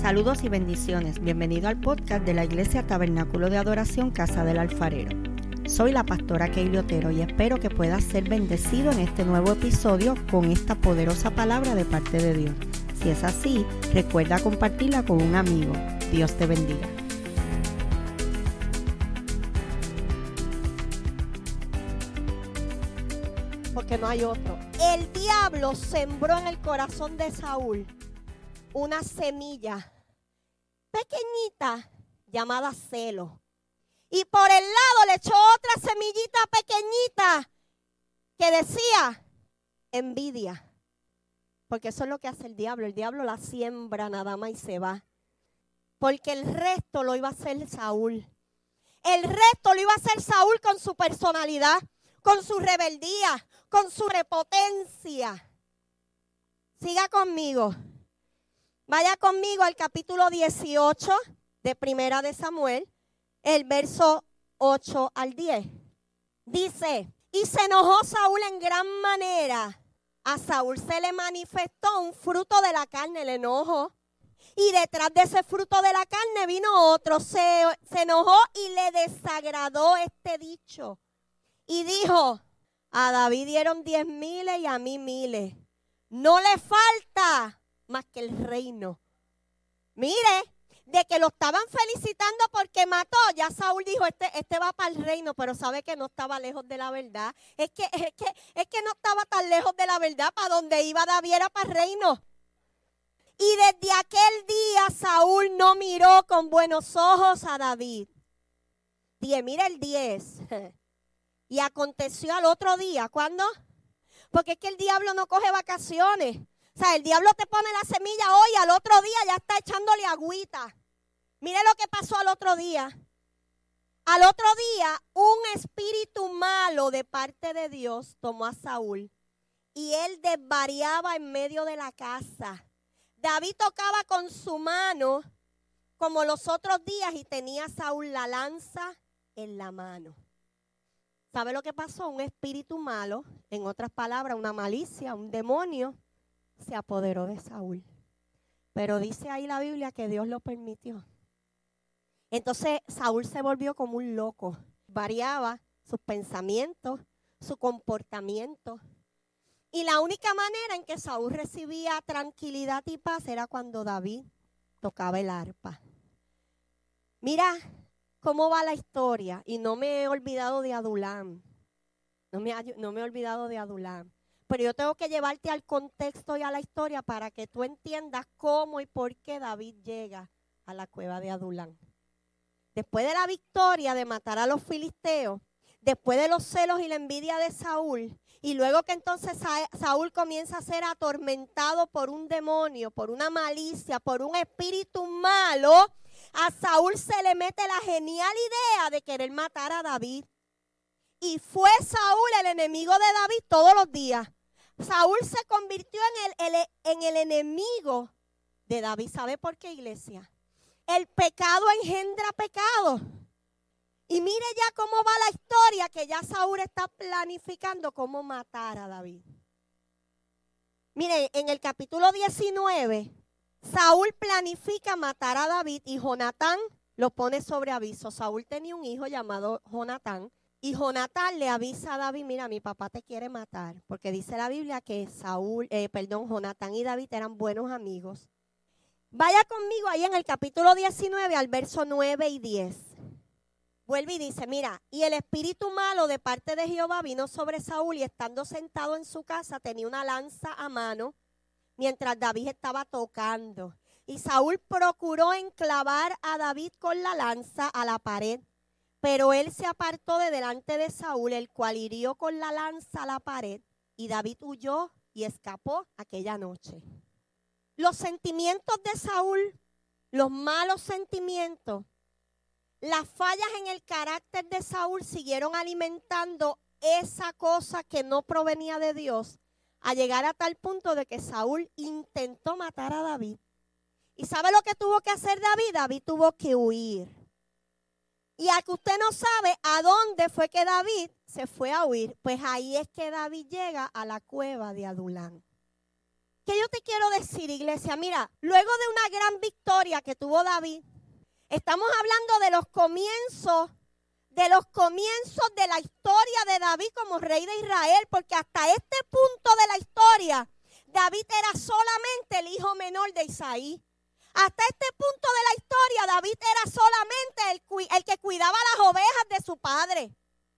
Saludos y bendiciones. Bienvenido al podcast de la Iglesia Tabernáculo de Adoración Casa del Alfarero. Soy la pastora Keili Otero y espero que puedas ser bendecido en este nuevo episodio con esta poderosa palabra de parte de Dios. Si es así, recuerda compartirla con un amigo. Dios te bendiga. Porque no hay otro. El diablo sembró en el corazón de Saúl una semilla pequeñita llamada celo. Y por el lado le echó otra semillita pequeñita que decía envidia. Porque eso es lo que hace el diablo. El diablo la siembra nada más y se va. Porque el resto lo iba a hacer Saúl. El resto lo iba a hacer Saúl con su personalidad, con su rebeldía, con su repotencia. Siga conmigo. Vaya conmigo al capítulo 18 de Primera de Samuel, el verso 8 al 10. Dice, y se enojó Saúl en gran manera. A Saúl se le manifestó un fruto de la carne, el enojo. Y detrás de ese fruto de la carne vino otro. Se, se enojó y le desagradó este dicho. Y dijo, a David dieron diez miles y a mí miles. No le falta más que el reino. Mire, de que lo estaban felicitando porque mató, ya Saúl dijo, este, este va para el reino, pero sabe que no estaba lejos de la verdad. Es que, es que, es que no estaba tan lejos de la verdad, para donde iba David era para el reino. Y desde aquel día Saúl no miró con buenos ojos a David. Diez, mira el 10. Y aconteció al otro día, ¿cuándo? Porque es que el diablo no coge vacaciones. O sea, el diablo te pone la semilla hoy, al otro día ya está echándole agüita. Mire lo que pasó al otro día. Al otro día, un espíritu malo de parte de Dios tomó a Saúl y él desvariaba en medio de la casa. David tocaba con su mano como los otros días y tenía a Saúl la lanza en la mano. ¿Sabe lo que pasó? Un espíritu malo, en otras palabras, una malicia, un demonio, se apoderó de Saúl. Pero dice ahí la Biblia que Dios lo permitió. Entonces Saúl se volvió como un loco. Variaba sus pensamientos, su comportamiento. Y la única manera en que Saúl recibía tranquilidad y paz era cuando David tocaba el arpa. Mira cómo va la historia. Y no me he olvidado de Adulam. No me, no me he olvidado de Adulam pero yo tengo que llevarte al contexto y a la historia para que tú entiendas cómo y por qué David llega a la cueva de Adulán. Después de la victoria de matar a los filisteos, después de los celos y la envidia de Saúl, y luego que entonces Saúl comienza a ser atormentado por un demonio, por una malicia, por un espíritu malo, a Saúl se le mete la genial idea de querer matar a David. Y fue Saúl el enemigo de David todos los días. Saúl se convirtió en el, en el enemigo de David. ¿Sabe por qué, iglesia? El pecado engendra pecado. Y mire ya cómo va la historia, que ya Saúl está planificando cómo matar a David. Mire, en el capítulo 19, Saúl planifica matar a David y Jonatán lo pone sobre aviso. Saúl tenía un hijo llamado Jonatán y Jonatán le avisa a David, mira, mi papá te quiere matar, porque dice la Biblia que Saúl, eh, perdón, Jonatán y David eran buenos amigos. Vaya conmigo ahí en el capítulo 19 al verso 9 y 10. Vuelve y dice, mira, y el espíritu malo de parte de Jehová vino sobre Saúl y estando sentado en su casa tenía una lanza a mano mientras David estaba tocando. Y Saúl procuró enclavar a David con la lanza a la pared pero él se apartó de delante de Saúl, el cual hirió con la lanza a la pared, y David huyó y escapó aquella noche. Los sentimientos de Saúl, los malos sentimientos, las fallas en el carácter de Saúl siguieron alimentando esa cosa que no provenía de Dios, a llegar a tal punto de que Saúl intentó matar a David. ¿Y sabe lo que tuvo que hacer David? David tuvo que huir. Y a que usted no sabe a dónde fue que David se fue a huir, pues ahí es que David llega a la cueva de Adulán. ¿Qué yo te quiero decir, iglesia? Mira, luego de una gran victoria que tuvo David, estamos hablando de los comienzos, de los comienzos de la historia de David como rey de Israel, porque hasta este punto de la historia, David era solamente el hijo menor de Isaí. Hasta este punto de la historia, David era solamente el, que cuidaba las ovejas de su padre,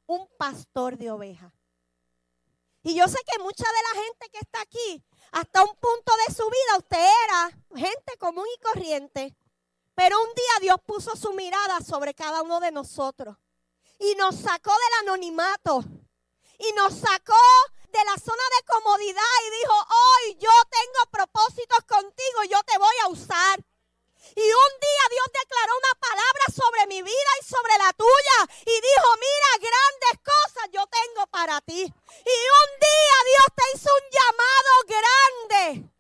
un pastor de ovejas. Y yo sé que mucha de la gente que está aquí, hasta un punto de su vida, usted era gente común y corriente. Pero un día Dios puso su mirada sobre cada uno de nosotros y nos sacó del anonimato y nos sacó de la zona de comodidad y dijo, hoy yo tengo propósitos contigo, yo te voy a usar. Y un día Dios declaró una palabra sobre mi vida y sobre la tuya. Y dijo, mira, grandes cosas yo tengo para ti. Y un día Dios te hizo un llamado grande.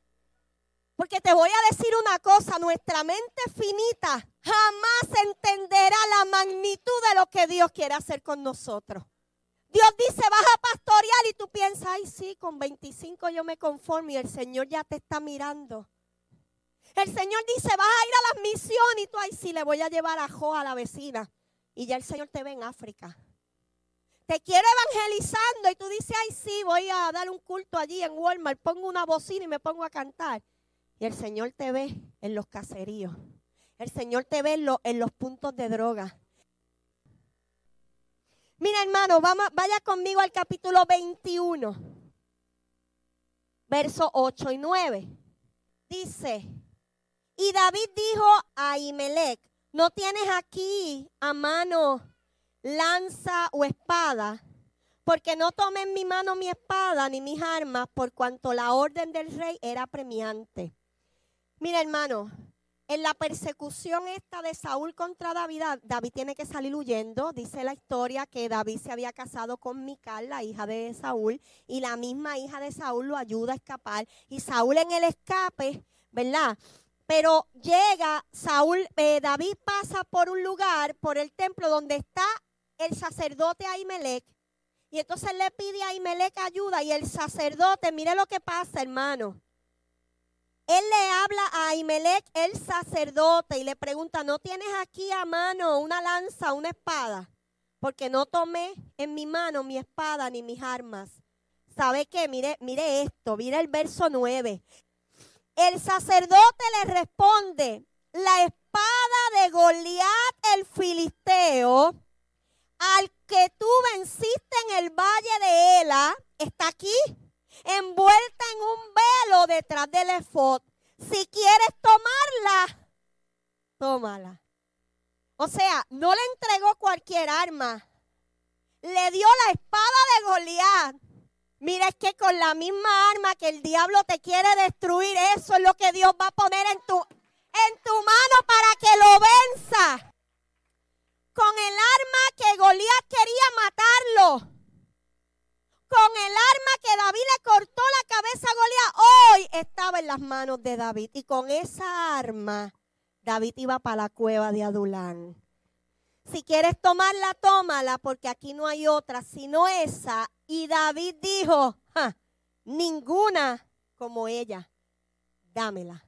Porque te voy a decir una cosa, nuestra mente finita jamás entenderá la magnitud de lo que Dios quiere hacer con nosotros. Dios dice, vas a pastorear y tú piensas, ay sí, con 25 yo me conformo y el Señor ya te está mirando. El Señor dice, vas a ir a las misiones y tú, ay, sí, le voy a llevar a Jo a la vecina. Y ya el Señor te ve en África. Te quiere evangelizando y tú dices, ay, sí, voy a dar un culto allí en Walmart, pongo una bocina y me pongo a cantar. Y el Señor te ve en los caseríos. El Señor te ve en, los puntos de droga. Mira, hermano, vamos, vaya conmigo al capítulo 21, verso 8 y 9. Dice, y David dijo a Imelec, no tienes aquí a mano lanza o espada, porque no tomé en mi mano mi espada ni mis armas, por cuanto la orden del rey era premiante. Mira, hermano, en la persecución esta de Saúl contra David, David tiene que salir huyendo. Dice la historia que David se había casado con Mical, la hija de Saúl, y la misma hija de Saúl lo ayuda a escapar. Y Saúl en el escape, ¿verdad? Pero llega Saúl, eh, David pasa por un lugar, por el templo donde está el sacerdote Ahimelech. Y entonces le pide a Ahimelech ayuda y el sacerdote, mire lo que pasa, hermano. Él le habla a Ahimelech, el sacerdote, y le pregunta, ¿no tienes aquí a mano una lanza, una espada? Porque no tomé en mi mano mi espada ni mis armas. ¿Sabe qué? Mire, mire esto, mire el verso 9. El sacerdote le responde, la espada de Goliat el filisteo, al que tú venciste en el valle de Ela, está aquí, envuelta en un velo detrás del efod. Si quieres tomarla, tómala. O sea, no le entregó cualquier arma. Le dio la espada de Goliat Mira, es que con la misma arma que el diablo te quiere destruir, eso es lo que Dios va a poner en tu, en tu mano para que lo venza. Con el arma que Goliat quería matarlo. Con el arma que David le cortó la cabeza a Goliat, hoy estaba en las manos de David. Y con esa arma, David iba para la cueva de Adulán. Si quieres tomarla, tómala, porque aquí no hay otra, sino esa y David dijo, ninguna como ella, dámela.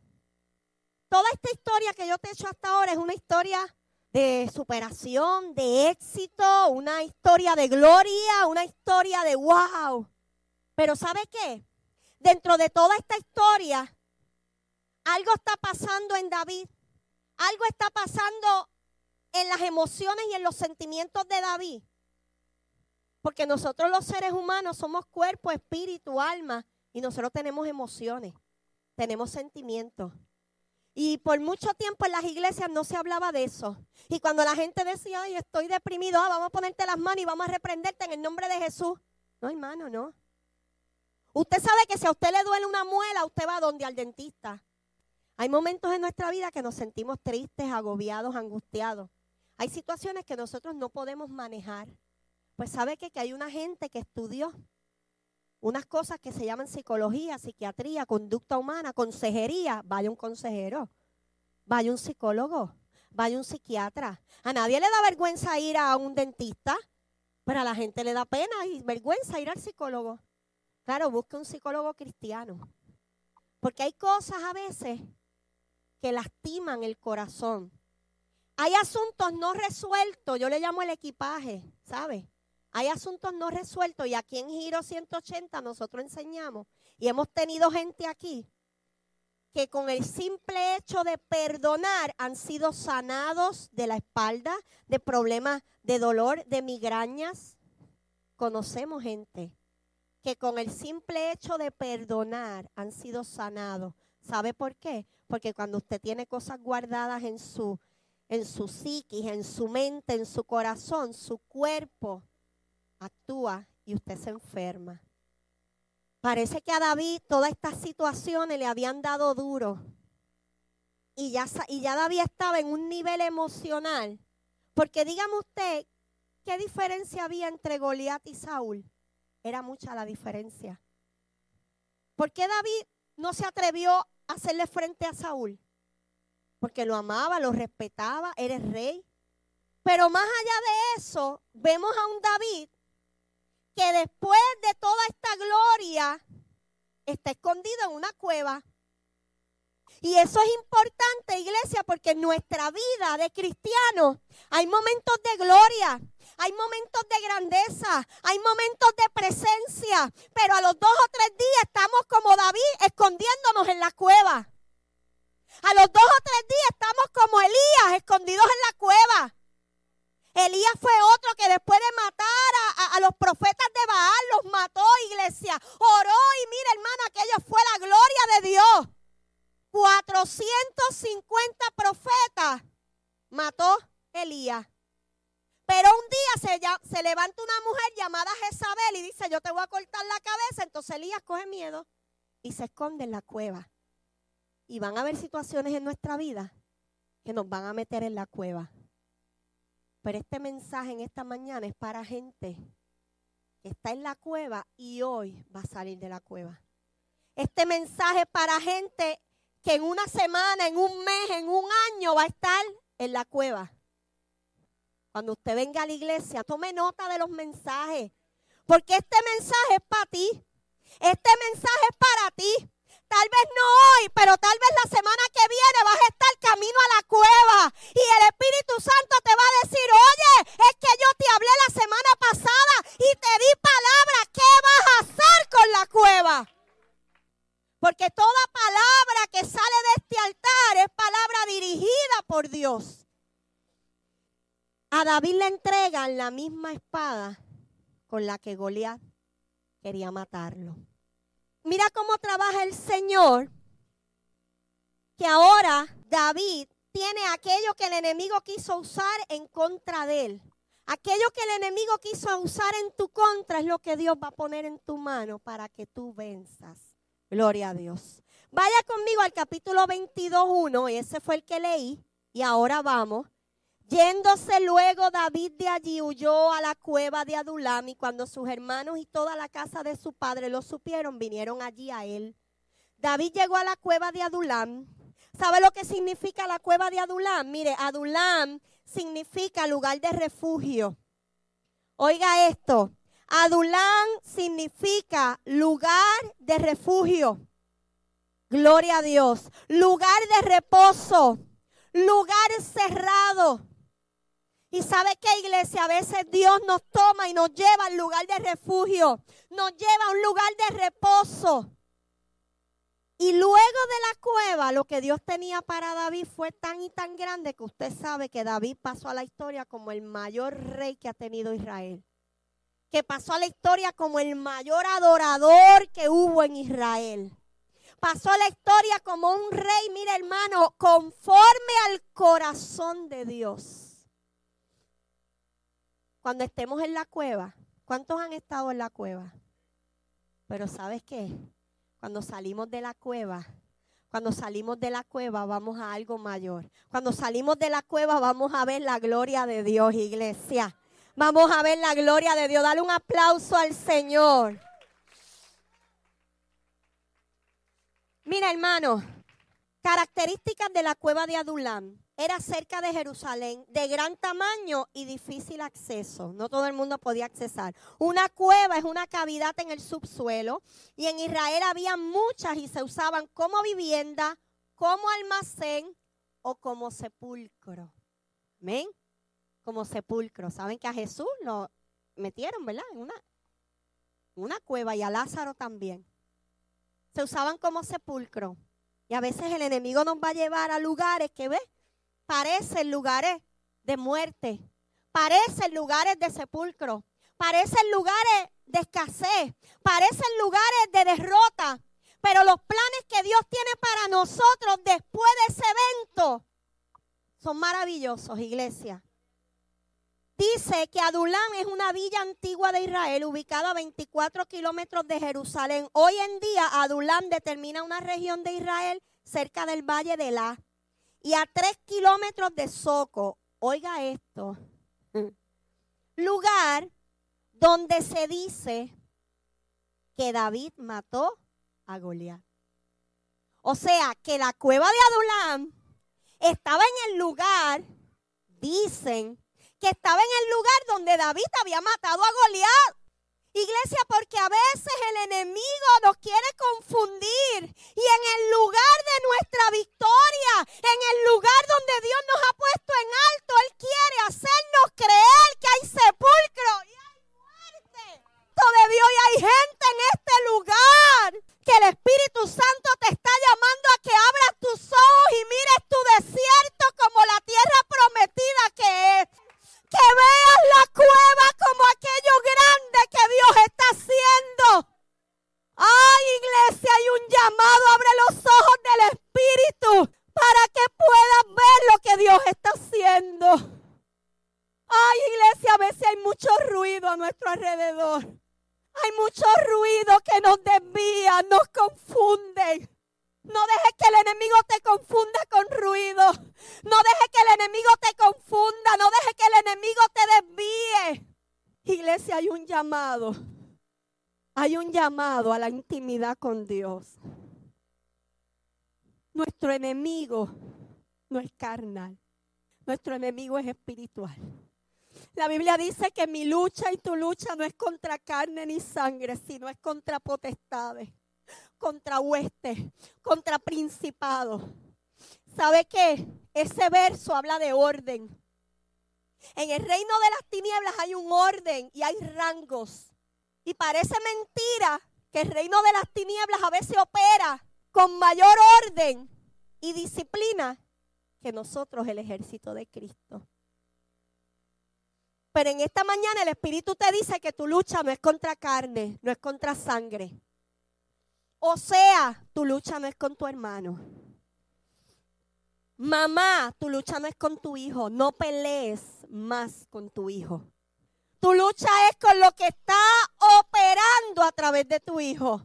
Toda esta historia que yo te he hecho hasta ahora es una historia de superación, de éxito, una historia de gloria, una historia de wow. Pero ¿sabe qué? Dentro de toda esta historia, algo está pasando en David. Algo está pasando en las emociones y en los sentimientos de David porque nosotros los seres humanos somos cuerpo, espíritu, alma y nosotros tenemos emociones, tenemos sentimientos. Y por mucho tiempo en las iglesias no se hablaba de eso. Y cuando la gente decía, ay, estoy deprimido, ah, vamos a ponerte las manos y vamos a reprenderte en el nombre de Jesús. No, hermano, no. Usted sabe que si a usted le duele una muela, usted va donde al dentista. Hay momentos en nuestra vida que nos sentimos tristes, agobiados, angustiados. Hay situaciones que nosotros no podemos manejar. Pues sabe que, que hay una gente que estudió unas cosas que se llaman psicología, psiquiatría, conducta humana, consejería. Vaya un consejero, vaya un psicólogo, vaya un psiquiatra. A nadie le da vergüenza ir a un dentista, pero a la gente le da pena y vergüenza ir al psicólogo. Claro, busque un psicólogo cristiano. Porque hay cosas a veces que lastiman el corazón. Hay asuntos no resueltos, yo le llamo el equipaje, ¿sabe? Hay asuntos no resueltos y aquí en Giro 180 nosotros enseñamos y hemos tenido gente aquí que con el simple hecho de perdonar han sido sanados de la espalda, de problemas de dolor, de migrañas. Conocemos gente que con el simple hecho de perdonar han sido sanados. ¿Sabe por qué? Porque cuando usted tiene cosas guardadas en su, en su psiquis, en su mente, en su corazón, su cuerpo actúa y usted se enferma. Parece que a David todas estas situaciones le habían dado duro. Y ya, y ya David estaba en un nivel emocional. Porque dígame usted, ¿qué diferencia había entre Goliat y Saúl? Era mucha la diferencia. ¿Por qué David no se atrevió a hacerle frente a Saúl? Porque lo amaba, lo respetaba, eres rey. Pero más allá de eso, vemos a un David que después de toda esta gloria está escondido en una cueva. Y eso es importante, iglesia, porque en nuestra vida de cristianos hay momentos de gloria, hay momentos de grandeza, hay momentos de presencia, pero a los dos o tres días estamos como David escondiéndonos en la cueva. A los dos o tres días estamos como Elías escondidos en la cueva. Elías fue otro que después de matar a, los profetas de Baal, los mató, iglesia. Oró y mira, hermano, aquello fue la gloria de Dios. 450 profetas mató Elías. Pero un día se, se, levanta una mujer llamada Jezabel y dice, yo te voy a cortar la cabeza. Entonces Elías coge miedo y se esconde en la cueva. Y van a haber situaciones en nuestra vida que nos van a meter en la cueva. Pero este mensaje en esta mañana es para gente que está en la cueva y hoy va a salir de la cueva. Este mensaje es para gente que en una semana, en un mes, en un año va a estar en la cueva. Cuando usted venga a la iglesia, tome nota de los mensajes. Porque este mensaje es para ti. Este mensaje es para ti. Tal vez no hoy, pero tal vez la semana que viene vas a estar camino a la cueva y el Espíritu Santo te va a decir, oye, es que yo te hablé la semana pasada y te di palabra, ¿qué vas a hacer con la cueva? Porque toda palabra que sale de este altar es palabra dirigida por Dios. A David le entregan la misma espada con la que Goliat quería matarlo. Mira cómo trabaja el Señor, que ahora David tiene aquello que el enemigo quiso usar en contra de él. Aquello que el enemigo quiso usar en tu contra es lo que Dios va a poner en tu mano para que tú venzas. Gloria a Dios. Vaya conmigo al capítulo 22.1, ese fue el que leí, y ahora vamos Yéndose luego David de allí huyó a la cueva de Adulam y cuando sus hermanos y toda la casa de su padre lo supieron, vinieron allí a él. David llegó a la cueva de Adulam. ¿Sabe lo que significa la cueva de Adulam? Mire, Adulam significa lugar de refugio. Oiga esto, Adulam significa lugar de refugio. Gloria a Dios. Lugar de reposo. Lugar cerrado. Y sabe que iglesia, a veces Dios nos toma y nos lleva al lugar de refugio, nos lleva a un lugar de reposo. Y luego de la cueva, lo que Dios tenía para David fue tan y tan grande que usted sabe que David pasó a la historia como el mayor rey que ha tenido Israel. Que pasó a la historia como el mayor adorador que hubo en Israel. Pasó a la historia como un rey, mira hermano, conforme al corazón de Dios cuando estemos en la cueva, ¿cuántos han estado en la cueva? Pero ¿sabes qué? Cuando salimos de la cueva, cuando salimos de la cueva vamos a algo mayor. Cuando salimos de la cueva vamos a ver la gloria de Dios, iglesia. Vamos a ver la gloria de Dios. Dale un aplauso al Señor. Mira, hermano, Características de la cueva de Adulam. Era cerca de Jerusalén, de gran tamaño y difícil acceso. No todo el mundo podía accesar. Una cueva es una cavidad en el subsuelo y en Israel había muchas y se usaban como vivienda, como almacén o como sepulcro. Amén. Como sepulcro. Saben que a Jesús lo metieron, ¿verdad? En una, una cueva y a Lázaro también. Se usaban como sepulcro. Y a veces el enemigo nos va a llevar a lugares que, ¿ves? Parecen lugares de muerte, parecen lugares de sepulcro, parecen lugares de escasez, parecen lugares de derrota. Pero los planes que Dios tiene para nosotros después de ese evento son maravillosos, iglesia. Dice que Adulam es una villa antigua de Israel ubicada a 24 kilómetros de Jerusalén. Hoy en día Adulam determina una región de Israel cerca del valle de La y a 3 kilómetros de Soco. Oiga esto. Lugar donde se dice que David mató a Goliat. O sea, que la cueva de Adulam estaba en el lugar, dicen, que estaba en el lugar donde David había matado a Goliat. Iglesia, porque a veces el enemigo nos quiere confundir y en el lugar de nuestra victoria, en el lugar donde Dios nos ha puesto en alto, Él quiere hacernos creer que hay sepulcro y hay muerte. Y hay gente en este lugar que el Espíritu Santo te está llamando a que abras tus ojos y mires tu desierto como la tierra prometida que es que veas la cueva como aquello grande que Dios está haciendo. Ay, iglesia, hay un llamado. Abre los ojos del Espíritu para que puedas ver lo que Dios está haciendo. Ay, iglesia, a veces hay mucho ruido a nuestro alrededor. Hay mucho ruido que nos desvía, nos confunde. No dejes que el enemigo te confunda con ruido. No dejes que el enemigo te confunda. No dejes que el enemigo te desvíe. Iglesia, hay un llamado. Hay un llamado a la intimidad con Dios. Nuestro enemigo no es carnal. Nuestro enemigo es espiritual. La Biblia dice que mi lucha y tu lucha no es contra carne ni sangre, sino es contra potestades contra huestes, contra principados. ¿Sabe qué? Ese verso habla de orden. En el reino de las tinieblas hay un orden y hay rangos. Y parece mentira que el reino de las tinieblas a veces opera con mayor orden y disciplina que nosotros, el ejército de Cristo. Pero en esta mañana el Espíritu te dice que tu lucha no es contra carne, no es contra sangre, o sea, tu lucha no es con tu hermano. Mamá, tu lucha no es con tu hijo. No pelees más con tu hijo. Tu lucha es con lo que está operando a través de tu hijo.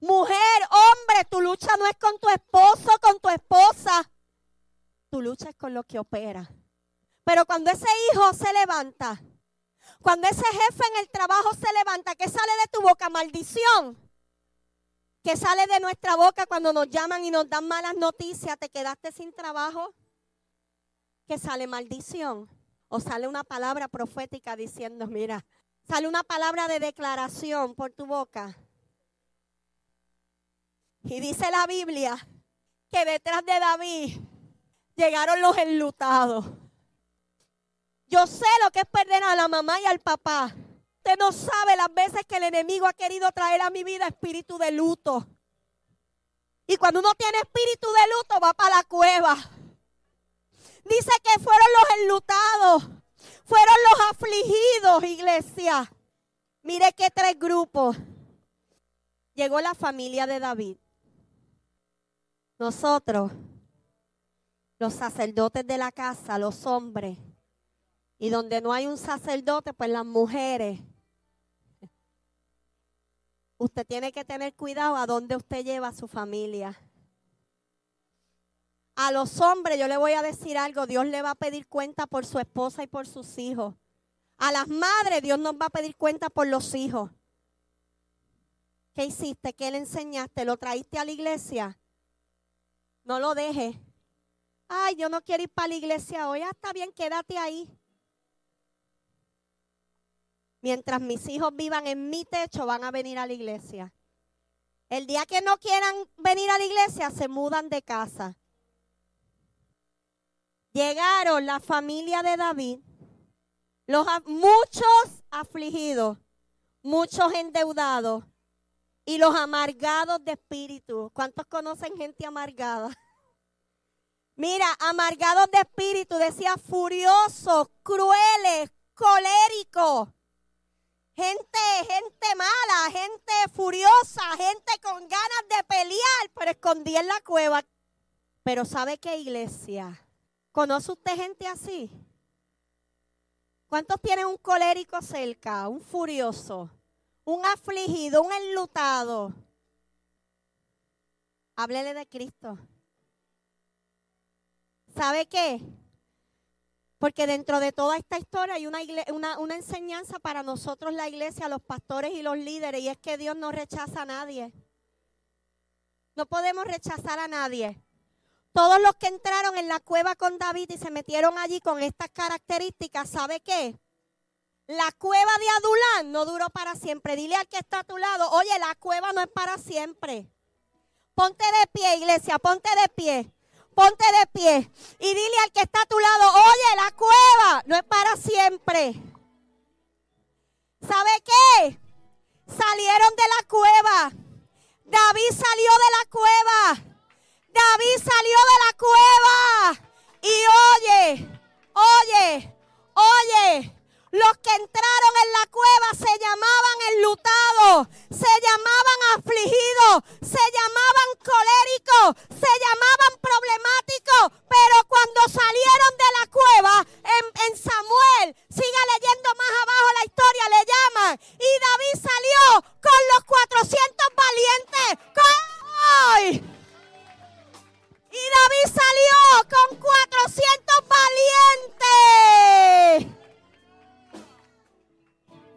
Mujer, hombre, tu lucha no es con tu esposo, con tu esposa. Tu lucha es con lo que opera. Pero cuando ese hijo se levanta, cuando ese jefe en el trabajo se levanta, ¿qué sale de tu boca? Maldición que sale de nuestra boca cuando nos llaman y nos dan malas noticias, te quedaste sin trabajo, que sale maldición o sale una palabra profética diciendo, mira, sale una palabra de declaración por tu boca. Y dice la Biblia que detrás de David llegaron los enlutados. Yo sé lo que es perder a la mamá y al papá. Usted no sabe las veces que el enemigo ha querido traer a mi vida espíritu de luto. Y cuando uno tiene espíritu de luto va para la cueva. Dice que fueron los enlutados, fueron los afligidos, iglesia. Mire qué tres grupos. Llegó la familia de David. Nosotros, los sacerdotes de la casa, los hombres. Y donde no hay un sacerdote, pues las mujeres Usted tiene que tener cuidado a dónde usted lleva a su familia. A los hombres yo le voy a decir algo, Dios le va a pedir cuenta por su esposa y por sus hijos. A las madres Dios nos va a pedir cuenta por los hijos. ¿Qué hiciste? ¿Qué le enseñaste? ¿Lo traíste a la iglesia? No lo deje. Ay, yo no quiero ir para la iglesia hoy. Ah, está bien, quédate ahí. Mientras mis hijos vivan en mi techo, van a venir a la iglesia. El día que no quieran venir a la iglesia, se mudan de casa. Llegaron la familia de David, los, muchos afligidos, muchos endeudados y los amargados de espíritu. ¿Cuántos conocen gente amargada? Mira, amargados de espíritu, decía furiosos, crueles, coléricos. Gente, gente mala, gente furiosa, gente con ganas de pelear, pero escondí en la cueva. Pero ¿sabe qué iglesia? ¿Conoce usted gente así? ¿Cuántos tienen un colérico cerca, un furioso, un afligido, un enlutado? Háblele de Cristo. ¿Sabe qué? Porque dentro de toda esta historia hay una, una, enseñanza para nosotros, la iglesia, los pastores y los líderes, y es que Dios no rechaza a nadie. No podemos rechazar a nadie. Todos los que entraron en la cueva con David y se metieron allí con estas características, ¿sabe qué? La cueva de Adulán no duró para siempre. Dile al que está a tu lado, oye, la cueva no es para siempre. Ponte de pie, iglesia, ponte de pie. Ponte de pie y dile al que está a tu lado, oye, la cueva no es para siempre. ¿Sabe qué? Salieron de la cueva. David salió de la cueva. David salió de la cueva y oye, oye, oye, los que entraron en la cueva se llamaban enlutados, se llamaban afligidos, se llamaban coléricos, se llamaban problemáticos, pero cuando salieron de la cueva en, en Samuel, siga leyendo más abajo la historia, le llaman, y David salió con los 400 valientes. ¡Ay! Y David salió con 400 valientes.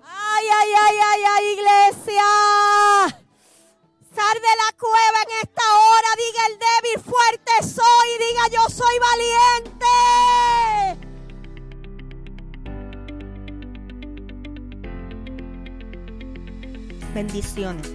Ay, ay, ay, ay, ay, iglesia. Sal de la cueva en esta hora. Diga el débil, fuerte soy. Diga yo soy valiente. Bendiciones.